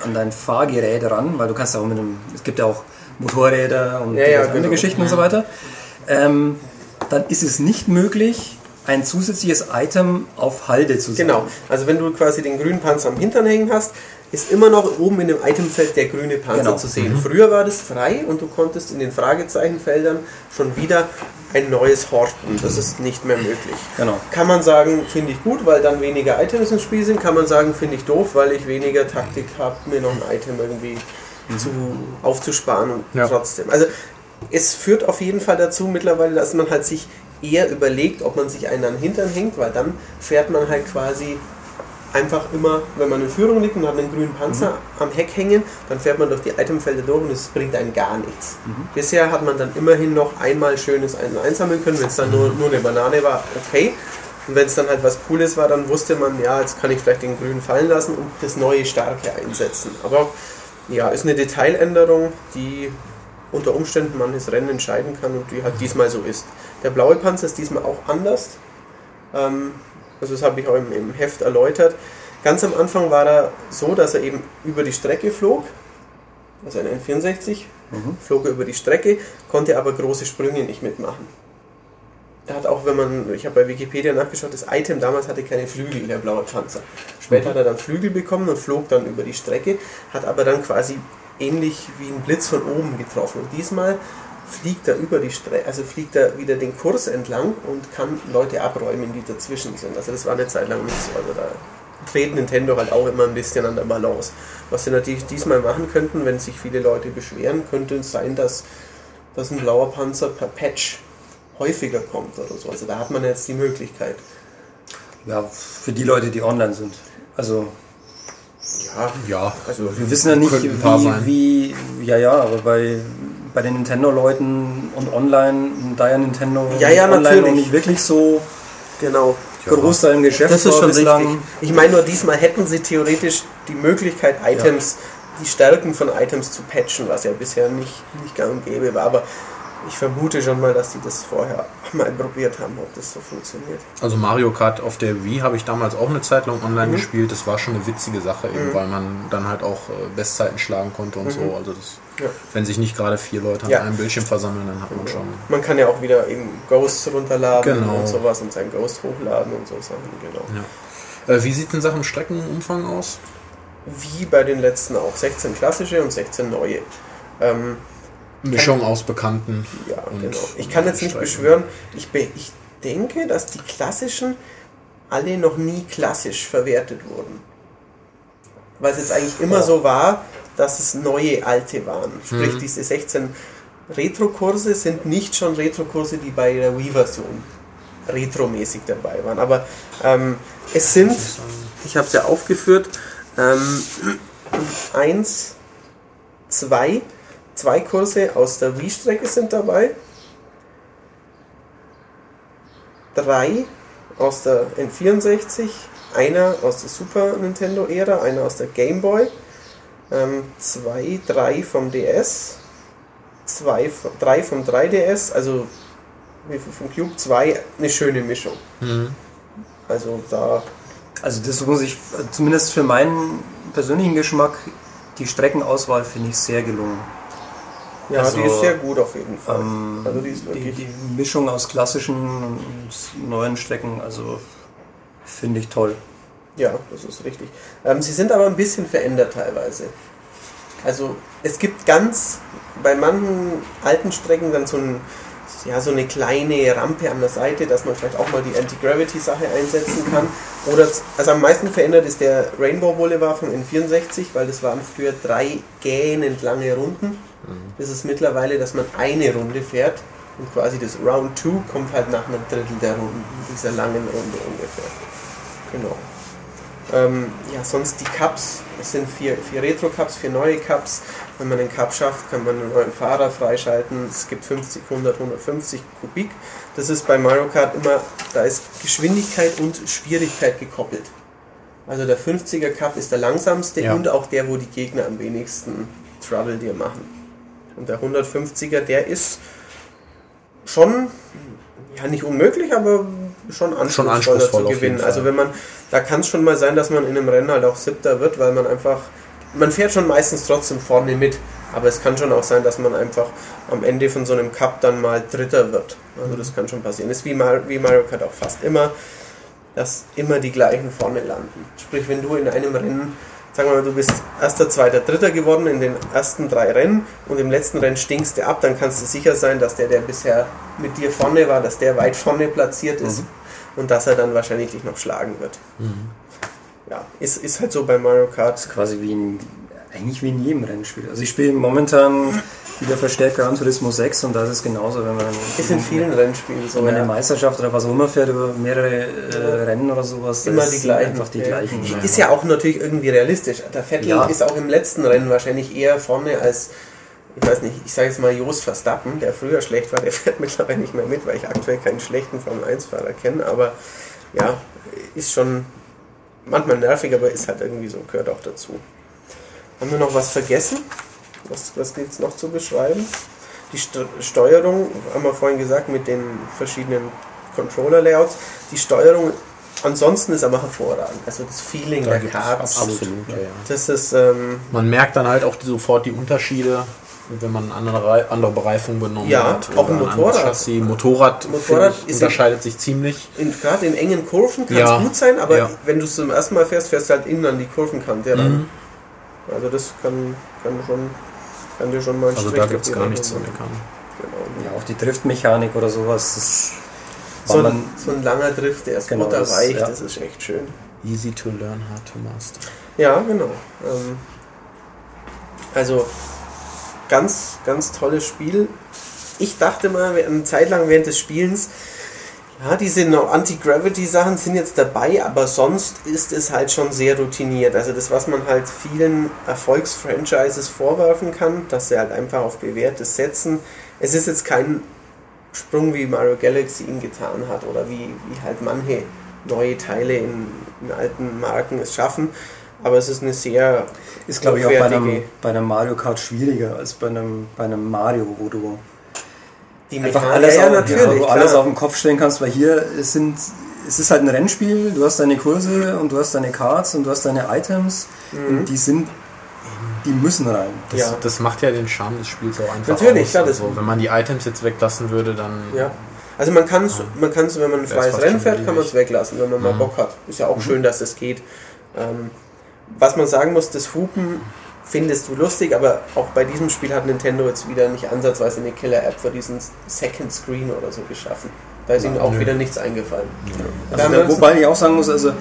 an dein Fahrgerät ran, weil du kannst ja auch mit einem, es gibt ja auch Motorräder und Ja, ja, andere genau. Geschichten und so weiter, ähm, dann ist es nicht möglich, ein zusätzliches Item auf Halde zu setzen. Genau. Also wenn du quasi den grünen Panzer am Hintern hängen hast, ist immer noch oben in dem Itemfeld der grüne Panzer Genau. zu sehen. Früher war das frei und du konntest in den Fragezeichenfeldern schon wieder ein neues horten. Das ist nicht mehr möglich. Genau. Kann man sagen, finde ich gut, weil dann weniger Items im Spiel sind. Kann man sagen, finde ich doof, weil ich weniger Taktik habe, mir noch ein Item irgendwie zu, aufzusparen und Ja. trotzdem. Also es führt auf jeden Fall dazu mittlerweile, dass man halt sich eher überlegt, ob man sich einen an den Hintern hängt, weil dann fährt man halt quasi einfach immer, wenn man in Führung liegt und hat einen grünen Panzer am Heck hängen, dann fährt man durch die Itemfelder durch und es bringt einem gar nichts. Bisher hat man dann immerhin noch einmal schönes ein einsammeln können, wenn es dann nur, nur eine Banane war, okay. Und wenn es dann halt was Cooles war, dann wusste man, ja, jetzt kann ich vielleicht den grünen fallen lassen und das neue Starke einsetzen. Aber ja, ist eine Detailänderung, die unter Umständen manches Rennen entscheiden kann und die halt diesmal so ist. Der blaue Panzer ist diesmal auch anders. Ähm, also das habe ich auch im, im Heft erläutert. Ganz am Anfang war er so, dass er eben über die Strecke flog, also ein N64, flog er über die Strecke, konnte aber große Sprünge nicht mitmachen. Er hat auch, wenn man, ich habe bei Wikipedia nachgeschaut, das Item damals hatte keine Flügel, der blaue Panzer. Später hat er dann Flügel bekommen und flog dann über die Strecke, hat aber dann quasi ähnlich wie ein Blitz von oben getroffen. Und diesmal fliegt er über die Strecke, also fliegt er wieder den Kurs entlang und kann Leute abräumen, die dazwischen sind. Also das war eine Zeit lang nicht so. Also da dreht Nintendo halt auch immer ein bisschen an der Balance. Was sie natürlich diesmal machen könnten, wenn sich viele Leute beschweren, könnte es sein, dass, dass ein blauer Panzer per Patch häufiger kommt oder so. Also da hat man jetzt die Möglichkeit. Ja, für die Leute, die online sind. Also Ja, Ja, also wir wissen ja nicht, wie, wie, ja, ja, aber bei, bei den Nintendo-Leuten und online, da ja Nintendo Ja, ja, online natürlich. noch nicht wirklich so genau. groß da im Geschäft Das ist schon bislang. richtig. Ich meine nur, diesmal hätten sie theoretisch die Möglichkeit, Items, die Stärken von Items zu patchen, was ja bisher nicht, nicht gang und gäbe war. Aber ich vermute schon mal, dass die das vorher mal probiert haben, ob das so funktioniert. Also Mario Kart auf der Wii habe ich damals auch eine Zeit lang online Mhm. gespielt. Das war schon eine witzige Sache, eben, weil man dann halt auch äh, Bestzeiten schlagen konnte und so. Also das, Mhm. Ja. wenn sich nicht gerade vier Leute an Ja. einem Bildschirm versammeln, dann hat man schon. Man kann ja auch wieder eben Ghosts runterladen Genau. und sowas und sein Ghost hochladen und so Sachen, genau. Ja. Äh, wie sieht denn Sachen Streckenumfang aus? Wie bei den letzten auch. 16 klassische und 16 neue. Ähm, Mischung aus Bekannten. Ja, genau. Ich kann jetzt nicht beschwören, ich, be ich denke, dass die klassischen alle noch nie klassisch verwertet wurden. weil es jetzt eigentlich immer so war, dass es neue alte waren. Sprich, Mhm. diese 16 Retro-Kurse sind nicht schon Retro-Kurse, die bei der Wii-Version retromäßig dabei waren. Aber ähm, es sind, ich habe es ja aufgeführt, ähm, eins, zwei, zwei Kurse aus der Wii-Strecke sind dabei. Drei aus der N64, einer aus der Super Nintendo-Ära, einer aus der Game Boy, ähm, zwei, drei vom DS, zwei, drei vom 3DS, also wie vom Cube 2, eine schöne Mischung. Mhm. Also da, Also das muss ich, zumindest für meinen persönlichen Geschmack, die Streckenauswahl finde ich sehr gelungen. Ja, Also, die ist sehr gut auf jeden Fall. Ähm, also die ist die, wirklich, die Mischung aus klassischen und neuen Strecken, also finde ich toll. ja, das ist richtig. Ähm, sie sind aber ein bisschen verändert teilweise. Also es gibt ganz, bei manchen alten Strecken dann so, ein, ja, so eine kleine Rampe an der Seite, dass man vielleicht auch mal die Anti-Gravity-Sache einsetzen kann. Oder, also am meisten verändert ist der Rainbow Boulevard vom N64, weil das waren früher drei gähnend lange Runden. Das ist mittlerweile, dass man eine Runde fährt und quasi das Round 2 kommt halt nach einem Drittel der Runden, dieser langen Runde ungefähr. Genau. Ähm, ja, sonst die Cups. Es sind vier, vier Retro-Cups, vier neue Cups. Wenn man den Cup schafft, kann man einen neuen Fahrer freischalten. Es gibt 50, 100, 150 Kubik. Das ist bei Mario Kart immer, da ist Geschwindigkeit und Schwierigkeit gekoppelt. Also der 50er Cup ist der langsamste Ja. und auch der, wo die Gegner am wenigsten Trouble dir machen. Und der 150er, der ist schon, ja nicht unmöglich, aber schon anspruchsvoller anspruchsvoll zu gewinnen. Also wenn man, da kann es schon mal sein, dass man in einem Rennen halt auch Siebter wird, weil man einfach, man fährt schon meistens trotzdem vorne mit, aber es kann schon auch sein, dass man einfach am Ende von so einem Cup dann mal Dritter wird. Also das kann schon passieren. Ist wie, Mar wie Mario Kart auch fast immer, dass immer die gleichen vorne landen. Sprich, wenn du in einem Rennen, sagen wir mal, du bist erster, zweiter, dritter geworden in den ersten drei Rennen und im letzten Rennen stinkst du ab, dann kannst du sicher sein, dass der, der bisher mit dir vorne war, dass der weit vorne platziert ist und dass er dann wahrscheinlich dich noch schlagen wird. Ja, ist, ist halt so bei Mario Kart. Das ist quasi wie in, eigentlich wie in jedem Rennspiel. Also ich spiele momentan wieder verstärkt Gran Turismo 6 und da ist es genauso, wenn man, Ist in vielen Rennspielen so. wenn man eine Ja. Meisterschaft oder was auch immer fährt über mehrere äh, Rennen oder sowas, Immer ist die gleichen. einfach die ja. gleichen. Ist ja auch natürlich irgendwie realistisch. Der Vettel Ja. ist auch im letzten Rennen wahrscheinlich eher vorne als, ich weiß nicht, ich sage jetzt mal Jos Verstappen, der früher schlecht war, der fährt mittlerweile nicht mehr mit, weil ich aktuell keinen schlechten Formel-1-Fahrer kenne, aber ja, ist schon manchmal nervig, aber ist halt irgendwie so, gehört auch dazu. Haben wir noch was vergessen? Was, was gibt es noch zu beschreiben? Die St Steuerung, haben wir vorhin gesagt, mit den verschiedenen Controller-Layouts. Die Steuerung ansonsten ist aber hervorragend. Also das Feeling Da der Karts. absolut, ja, ja. Das ist, ähm, Man merkt dann halt auch sofort die Unterschiede, wenn man andere, andere Bereifung benommen Ja, hat. auch ein Motorrad. Chassis. Motorrad, Motorrad ich, unterscheidet sich ziemlich. in, gerade in engen Kurven kann es Ja, gut sein, aber ja. wenn du es zum ersten Mal fährst, fährst du halt innen an die Kurvenkante ran. Also das kann, kann schon kann dir schon mal ein Also Strich da gibt es gar nichts zu meckern. Ja, Genau. auch die Driftmechanik oder sowas, das So, man, so ein langer Drift, der ist Genau, das- butterweich, ja. das ist echt schön. Easy to learn, hard to master. Ja, genau. Ähm, also ganz, ganz tolles Spiel. Ich dachte mal eine Zeit lang während des Spielens, ja, diese Anti-Gravity-Sachen sind jetzt dabei, aber sonst ist es halt schon sehr routiniert. Also das, was man halt vielen Erfolgsfranchises vorwerfen kann, dass sie halt einfach auf bewährtes setzen. Es ist jetzt kein Sprung, wie Mario Galaxy ihn getan hat oder wie, wie halt manche neue Teile in, in alten Marken es schaffen. Aber es ist eine sehr ist glaube ich auch bei einem, bei einem Mario Kart schwieriger als bei einem, bei einem Mario, wo du die einfach Mechanik- alles, ja, ja, auf, natürlich, ja, wo du alles auf den Kopf stellen kannst, weil hier es sind es ist halt ein Rennspiel, du hast deine Kurse und du hast deine Cards und du hast deine Items und die sind die müssen rein. Das, Ja. das macht ja den Charme des Spiels auch einfach Natürlich, aus. das- also, wenn man die Items jetzt weglassen würde, dann Ja. Also man kann es, man kann's, wenn man ein freies Rennen fährt, kann man es weglassen, wenn man mal Mhm. Bock hat. Ist ja auch schön, dass das geht. Ähm, was man sagen muss, das Hupen findest du lustig, aber auch bei diesem Spiel hat Nintendo jetzt wieder nicht ansatzweise eine Killer-App für diesen Second Screen oder so geschaffen. Da ist ihnen auch nö. wieder nichts eingefallen. Also, wobei ich auch sagen muss, also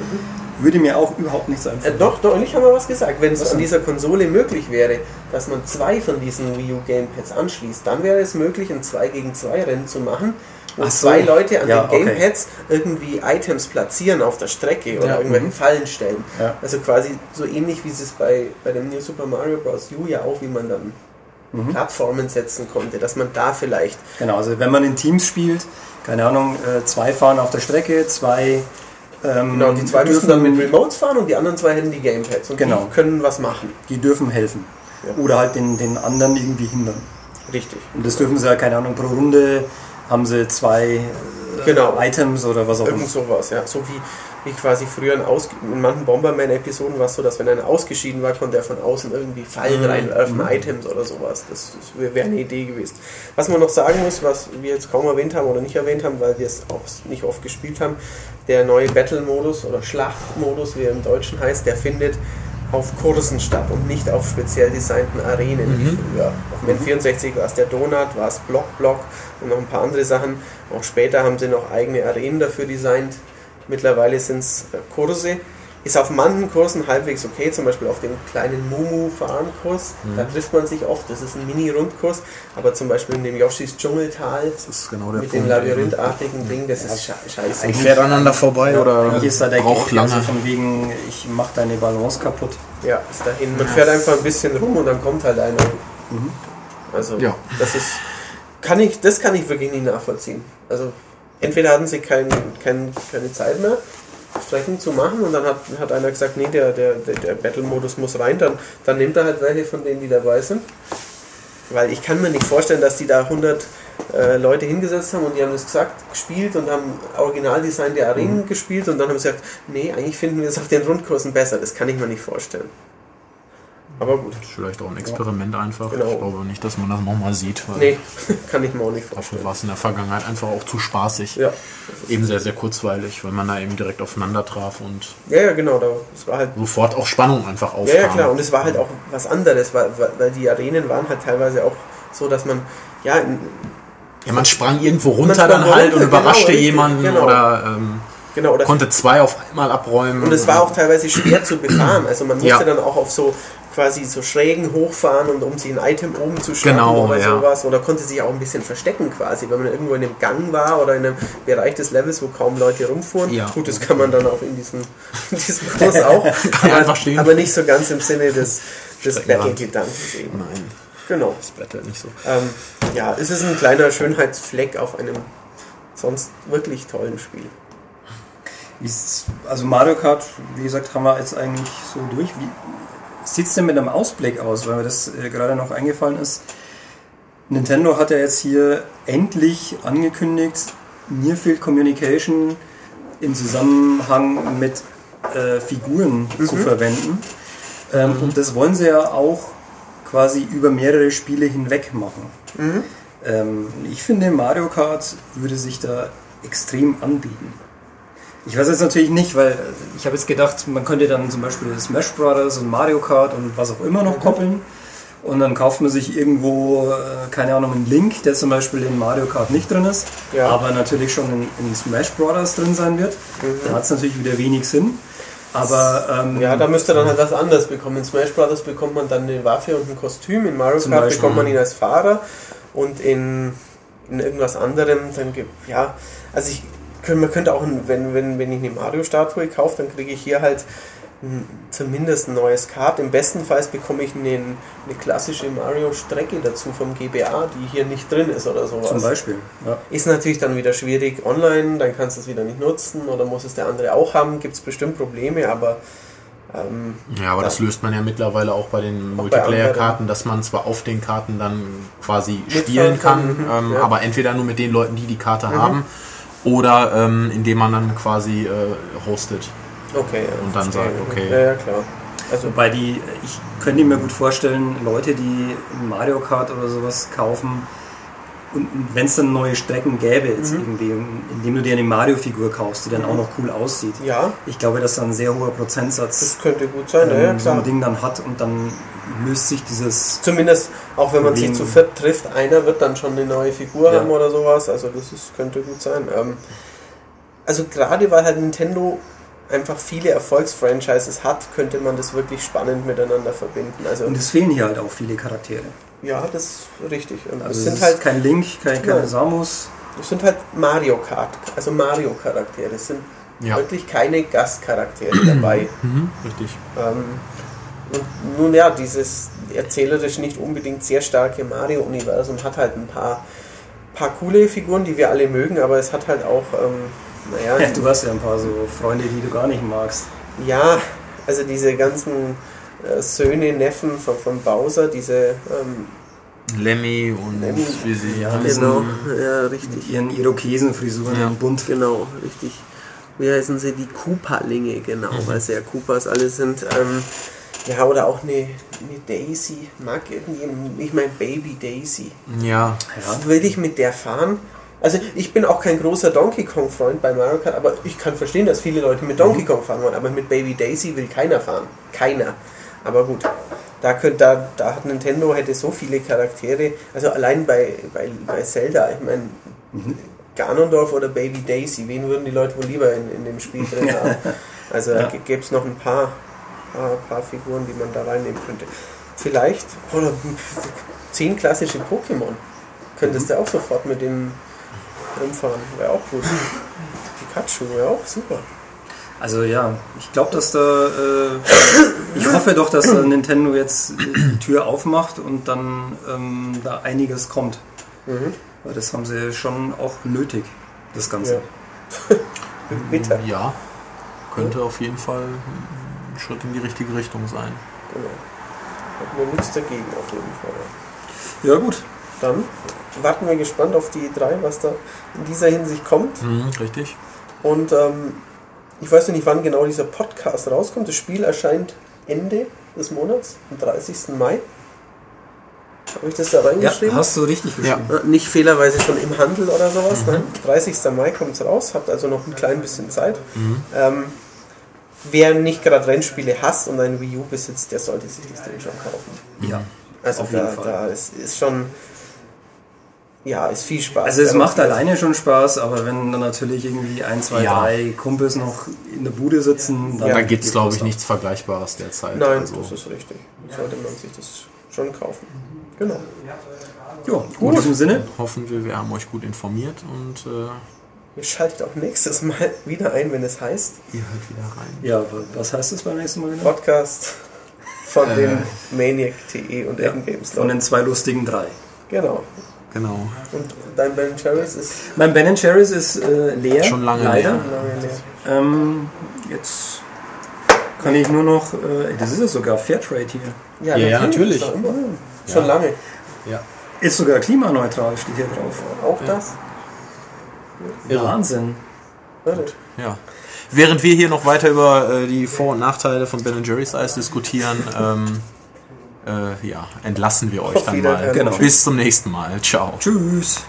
würde mir auch überhaupt nichts Äh, einfallen. doch, doch, ich habe mal was gesagt. Wenn es an dieser Konsole möglich wäre, dass man zwei von diesen Wii U Gamepads anschließt, dann wäre es möglich, ein 2 gegen 2 Rennen zu machen, wo Ach so. zwei Leute an Ja, den okay. Gamepads irgendwie Items platzieren auf der Strecke oder Ja, irgendwelche mhm. Fallen stellen. Ja. Also quasi so ähnlich wie es bei, bei dem New Super Mario Bros. U ja auch, wie man dann Mhm. Plattformen setzen konnte, dass man da vielleicht Genau, also wenn man in Teams spielt, keine Ahnung, äh, zwei fahren auf der Strecke, zwei ähm, Genau, die zwei müssen dann mit Remotes fahren und die anderen zwei hätten die Gamepads und Genau. die können was machen. die dürfen helfen. Ja. Oder halt den, den anderen irgendwie hindern. Richtig. Und das dürfen sie ja, keine Ahnung, pro Runde haben sie zwei äh, Genau. Items oder was auch immer. Irgend sowas, ja. So wie, wie quasi früher in, Aus in manchen Bomberman-Episoden war es so, dass wenn einer ausgeschieden war, konnte er von außen irgendwie Fallen Mhm. reinwerfen, Items oder sowas. Das, das wäre wär eine Idee gewesen. Was man noch sagen muss, was wir jetzt kaum erwähnt haben oder nicht erwähnt haben, weil wir es auch nicht oft gespielt haben, der neue Battle-Modus oder Schlachtmodus, wie er im Deutschen heißt, der findet auf Kursen statt und nicht auf speziell designten Arenen wie früher. Auf dem N64 war es der Donut, war es Block Block und noch ein paar andere Sachen. Auch später haben sie noch eigene Arenen dafür designt. Mittlerweile sind es Kurse. Ist auf manchen Kursen halbwegs okay, zum Beispiel auf dem kleinen Mumu Farmkurs. Da trifft man sich oft, das ist ein Mini-Rundkurs. Aber zum Beispiel in dem Yoshis Dschungeltal Das ist genau der mit dem Punkt. labyrinthartigen Ding, das ist sche scheiße. Man fährt aneinander vorbei oder Eigentlich ist da der braucht Gag, lange. also von wegen, ich mach deine Balance kaputt. Ja, ist dahin. Man fährt einfach ein bisschen rum und dann kommt halt einer. Also, Ja. das ist. Kann ich, das kann ich wirklich nicht nachvollziehen. Also, entweder hatten sie kein, kein, keine Zeit mehr, Strecken zu machen und dann hat, hat einer gesagt, nee, der, der, der, Battle-Modus muss rein, dann, dann nimmt er halt welche von denen, die dabei sind. Weil ich kann mir nicht vorstellen, dass die da 100 äh, Leute hingesetzt haben und die haben das gesagt, gespielt und haben Originaldesign der Arenen gespielt und dann haben sie gesagt, nee, eigentlich finden wir es auf den Rundkursen besser. Das kann ich mir nicht vorstellen. Aber gut. Das ist vielleicht auch ein Experiment einfach. Genau. Ich glaube nicht, dass man das nochmal sieht, Nee, kann ich mir auch nicht dafür vorstellen. war es in der Vergangenheit einfach auch zu spaßig. Ja. Eben sehr, sehr kurzweilig, weil man da eben direkt aufeinander traf und ja, ja, genau. Da, es war halt, sofort auch Spannung einfach aufkam. ja, ja, klar. Und es war halt auch was anderes, weil, weil die Arenen waren halt teilweise auch so, dass man, ja, Ja, man sprang irgendwo runter dann halt runter, und überraschte genau, jemanden genau. oder ähm, genau, oder konnte zwei auf einmal abräumen. Und es war auch teilweise schwer zu befahren. Also man musste Ja. dann auch auf so quasi so Schrägen hochfahren und um sich ein Item oben zu schnappen Genau, oder ja. sowas. Oder konnte sich auch ein bisschen verstecken quasi, wenn man irgendwo in einem Gang war oder in einem Bereich des Levels, wo kaum Leute rumfuhren. Ja. Gut, das kann man dann auch in diesem, in diesem Kurs auch. Kann einfach stehen. Aber nicht so ganz im Sinne des, des. Battle-Gedankens eben. Nein, Genau. das Battle nicht so. Ähm, ja, es ist ein kleiner Schönheitsfleck auf einem sonst wirklich tollen Spiel. Ist, also Mario Kart, wie gesagt, haben wir jetzt eigentlich so durch. Wie sieht es denn mit einem Ausblick aus, weil mir das äh, gerade noch eingefallen ist? Nintendo hat ja jetzt hier endlich angekündigt, Nearfield Communication im Zusammenhang mit äh, Figuren zu verwenden. Ähm, Und das wollen sie ja auch quasi über mehrere Spiele hinweg machen. Ähm, ich finde, Mario Kart würde sich da extrem anbieten. Ich weiß jetzt natürlich nicht, weil ich habe jetzt gedacht, man könnte dann zum Beispiel Smash Brothers und Mario Kart und was auch immer noch koppeln. Und dann kauft man sich irgendwo, äh, keine Ahnung, einen Link, der zum Beispiel in Mario Kart nicht drin ist, Ja. aber natürlich schon in, in Smash Brothers drin sein wird. Da hat es natürlich wieder wenig Sinn. Aber ähm, Ja, da müsste dann halt was anderes bekommen. In Smash Brothers bekommt man dann eine Waffe und ein Kostüm. In Mario Kart Beispiel. bekommt man ihn als Fahrer. Und in, in irgendwas anderem, dann gibt ja, also ich man könnte auch, wenn, wenn, wenn ich eine Mario-Statue kaufe, dann kriege ich hier halt zumindest ein neues Kart. Im besten Fall bekomme ich eine, eine klassische Mario-Strecke dazu vom GBA, die hier nicht drin ist oder sowas. zum Beispiel. Ja. Ist natürlich dann wieder schwierig online, dann kannst du es wieder nicht nutzen oder muss es der andere auch haben, gibt es bestimmt Probleme, aber ähm, Ja, aber das Da- löst man ja mittlerweile auch bei den Multiplayer-Karten, dass man zwar auf den Karten dann quasi spielen kann, kann, mhm, ähm, ja. aber entweder nur mit den Leuten, die die Karte haben, oder ähm, indem man dann quasi äh, hostet. okay. Ja, Und dann sagt, okay. Ja, ja, klar. Also, Wobei die, ich könnte mir gut vorstellen, Leute, die Mario Kart oder sowas kaufen, und wenn es dann neue Strecken gäbe, jetzt Mhm. irgendwie, indem du dir eine Mario-Figur kaufst, die dann auch noch cool aussieht. ja, Ich glaube, dass da ein sehr hoher Prozentsatz das könnte gut sein, ja, ähm, ja, so ein klar. Ding dann hat und dann löst sich dieses. Zumindest, auch wenn man sich zu viert trifft, einer wird dann schon eine neue Figur Ja. haben oder sowas, also das ist, könnte gut sein. Ähm, also gerade weil halt Nintendo einfach viele Erfolgsfranchises hat, könnte man das wirklich spannend miteinander verbinden. Also Und es fehlen hier halt auch viele Charaktere. ja, das ist richtig. Und Also es sind ist halt kein Link, kein, keine Nein. Samus. es sind halt Mario Kart, also Mario Charaktere. Es sind Ja. wirklich keine Gastcharaktere dabei. Mhm, richtig. Ähm, und nun ja, dieses erzählerisch nicht unbedingt sehr starke Mario-Universum hat halt ein paar, paar coole Figuren, die wir alle mögen, aber es hat halt auch, ähm, naja, Du hast ja ein paar so Freunde, die du gar nicht magst. ja, also diese ganzen äh, Söhne, Neffen von, von Bowser, diese, ähm, Lemmy und Lemmy. wie sie Ja, heißen. Genau. ja, Mit richtig, ihren Irokesenfrisuren Ja. im Bund. genau, richtig. Wie heißen sie? Die Koopa-Linge, genau, weil sie ja Koopas alle sind. Ähm, ja, oder auch eine, eine Daisy. Mag irgendjemand, ich meine Baby Daisy. Ja, Ja. Will ich mit der fahren? Also ich bin auch kein großer Donkey Kong Freund bei Mario Kart, aber ich kann verstehen, dass viele Leute mit Donkey Kong fahren wollen, aber mit Baby Daisy will keiner fahren. Keiner. Aber gut, da, könnt, da, da hat Nintendo hätte so viele Charaktere, also allein bei, bei, bei Zelda, ich meine, Ganondorf oder Baby Daisy, wen würden die Leute wohl lieber in, in dem Spiel drin haben? Also da Ja. gäbe es noch ein paar, paar, paar Figuren, die man da reinnehmen könnte. Vielleicht, oder zehn klassische Pokémon. Könntest du auch sofort mit dem rumfahren. Wäre auch gut. Pikachu wäre auch super. Also ja, ich glaube, dass da, äh, ich hoffe doch, dass da Nintendo jetzt die Tür aufmacht und dann ähm, da einiges kommt. Mhm. Weil das haben sie schon auch nötig, das Ganze. Ja. Bitter. ja. Könnte auf jeden Fall ein Schritt in die richtige Richtung sein. Genau. Hat mir nichts dagegen auf jeden Fall. Ja gut, Dann warten wir gespannt auf die drei, was da in dieser Hinsicht kommt. Mhm, richtig. Und ähm, ich weiß noch nicht, wann genau dieser Podcast rauskommt. Das Spiel erscheint Ende des Monats, am 30. Mai. Habe ich das da ja, reingeschrieben? hast du richtig Ja. geschrieben. Äh, Nicht fehlerweise schon im Handel oder sowas. Nein, 30. Mai kommt es raus, habt also noch ein klein bisschen Zeit. Ähm, wer nicht gerade Rennspiele hasst und ein Wii U besitzt, der sollte sich das Ding schon kaufen. Ja, Also auf jeden da, Fall. da ist, ist schon, ja, ist viel Spaß. Also es macht alleine schon Spaß, aber wenn dann natürlich irgendwie ein, zwei, Ja. drei Kumpels noch in der Bude sitzen, dann Ja. da gibt es, glaube ich, nichts Vergleichbares derzeit. Nein, also, das ist richtig. Sollte man sich das schon kaufen. Genau. Ja, in diesem Sinne, hoffen wir, wir haben euch gut informiert und äh, schaltet auch nächstes Mal wieder ein, wenn es heißt ihr hört wieder rein. ja, was heißt das beim nächsten Mal genau? Podcast von den Maniac.de und Ja, Endgames. von den zwei lustigen drei. Genau. Genau. Und dein Ben Cherries ist Mein Ben Cherries ist äh, leer. Schon lange leider. leer. lange leer. Ähm, jetzt kann ich nur noch, äh, das ist es sogar, Fairtrade hier. Ja, ja, natürlich. immer. Schon Ja. lange. Ja. Ist sogar klimaneutral, steht hier drauf. Auch das? Wahnsinn. Na gut. Ja. Während wir hier noch weiter über äh, die Vor- und Nachteile von Ben Jerry's Eis diskutieren, ähm, äh, ja, entlassen wir euch Auf dann mal. Genau. Bis zum nächsten Mal. Ciao. Tschüss.